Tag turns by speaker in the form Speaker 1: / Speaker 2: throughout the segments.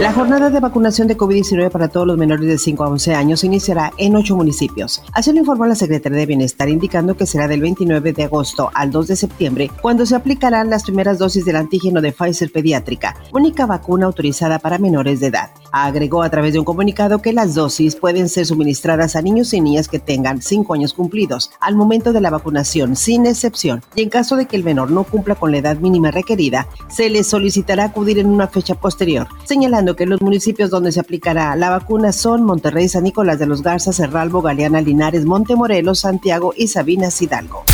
Speaker 1: La jornada de vacunación de COVID-19 para todos los menores de 5 a 11 años iniciará en ocho municipios. Así lo informó la Secretaría de Bienestar, indicando que será del 29 de agosto al 2 de septiembre, cuando se aplicarán las primeras dosis del antígeno de Pfizer pediátrica, única vacuna autorizada para menores de edad. Agregó a través de un comunicado que las dosis pueden ser suministradas a niños y niñas que tengan 5 años cumplidos al momento de la vacunación, sin excepción, y en caso de que el menor no cumpla con la edad mínima requerida, se le solicitará acudir en una fecha posterior, señalando que los municipios donde se aplicará la vacuna son Monterrey, San Nicolás de los Garza, Cerralbo, Galeana, Linares, Montemorelos, Santiago y Sabinas Hidalgo.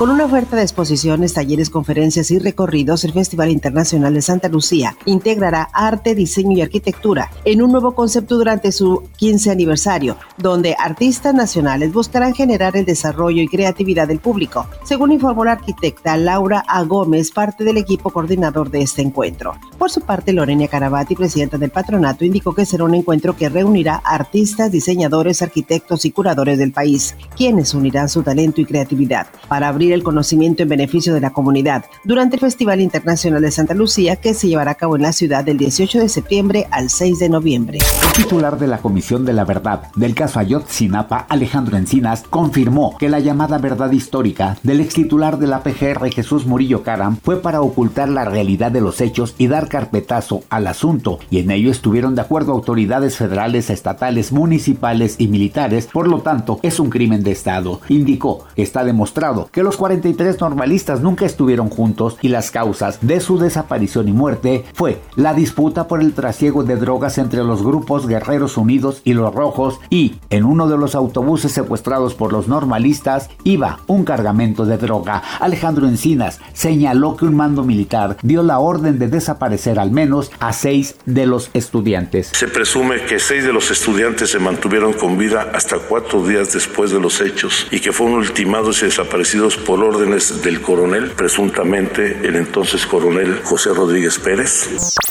Speaker 1: Con una oferta de exposiciones, talleres, conferencias y recorridos, el Festival Internacional de Santa Lucía integrará arte, diseño y arquitectura en un nuevo concepto durante su 15 aniversario, donde artistas nacionales buscarán generar el desarrollo y creatividad del público, según informó la arquitecta Laura A. Gómez, parte del equipo coordinador de este encuentro. Por su parte, Lorena Carabati, presidenta del patronato, indicó que será un encuentro que reunirá artistas, diseñadores, arquitectos y curadores del país, quienes unirán su talento y creatividad para abrir el conocimiento en beneficio de la comunidad durante el Festival Internacional de Santa Lucía que se llevará a cabo en la ciudad del 18 de septiembre al 6 de noviembre.
Speaker 2: El titular de la Comisión de la Verdad del caso Ayotzinapa, Alejandro Encinas, confirmó que la llamada verdad histórica del ex titular de la PGR Jesús Murillo Caram fue para ocultar la realidad de los hechos y dar carpetazo al asunto, y en ello estuvieron de acuerdo autoridades federales, estatales, municipales y militares, por lo tanto es un crimen de Estado. Indicó que está demostrado que los 43 normalistas nunca estuvieron juntos y las causas de su desaparición y muerte fue la disputa por el trasiego de drogas entre los grupos Guerreros Unidos y los Rojos y en uno de los autobuses secuestrados por los normalistas iba un cargamento de droga. Alejandro Encinas señaló que un mando militar dio la orden de desaparecer al menos a seis de los estudiantes.
Speaker 3: Se presume que seis de los estudiantes se mantuvieron con vida hasta cuatro días después de los hechos y que fueron ultimados y desaparecidos por órdenes del coronel, presuntamente el entonces coronel José Rodríguez Pérez.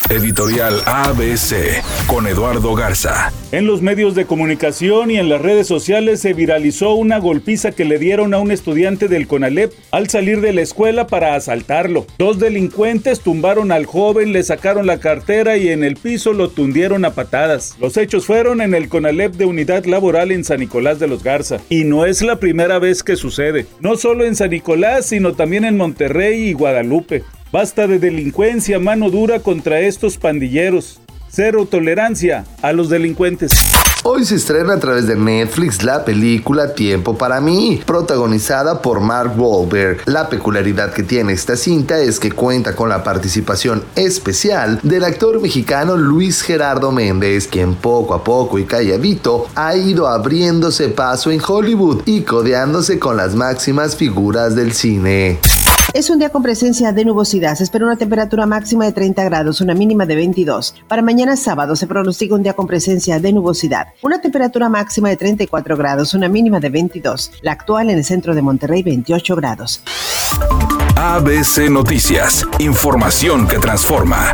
Speaker 4: Editorial ABC con Eduardo Garza.
Speaker 5: En los medios de comunicación y en las redes sociales se viralizó una golpiza que le dieron a un estudiante del CONALEP al salir de la escuela para asaltarlo. Dos delincuentes tumbaron al joven, le sacaron la cartera y en el piso lo tundieron a patadas. Los hechos fueron en el CONALEP de Unidad Laboral en San Nicolás de los Garza. Y no es la primera vez que sucede. No solo en San Nicolás, sino también en Monterrey y Guadalupe. Basta de delincuencia, mano dura contra estos pandilleros. Cero tolerancia a los delincuentes.
Speaker 6: Hoy se estrena a través de Netflix la película Tiempo para mí, protagonizada por Mark Wahlberg. La peculiaridad que tiene esta cinta es que cuenta con la participación especial del actor mexicano Luis Gerardo Méndez, quien poco a poco y calladito ha ido abriéndose paso en Hollywood y codeándose con las máximas figuras del cine.
Speaker 1: Es un día con presencia de nubosidad. Se espera una temperatura máxima de 30 grados, una mínima de 22. Para mañana sábado se pronostica un día con presencia de nubosidad. Una temperatura máxima de 34 grados, una mínima de 22. La actual en el centro de Monterrey, 28 grados.
Speaker 4: ABC Noticias. Información que transforma.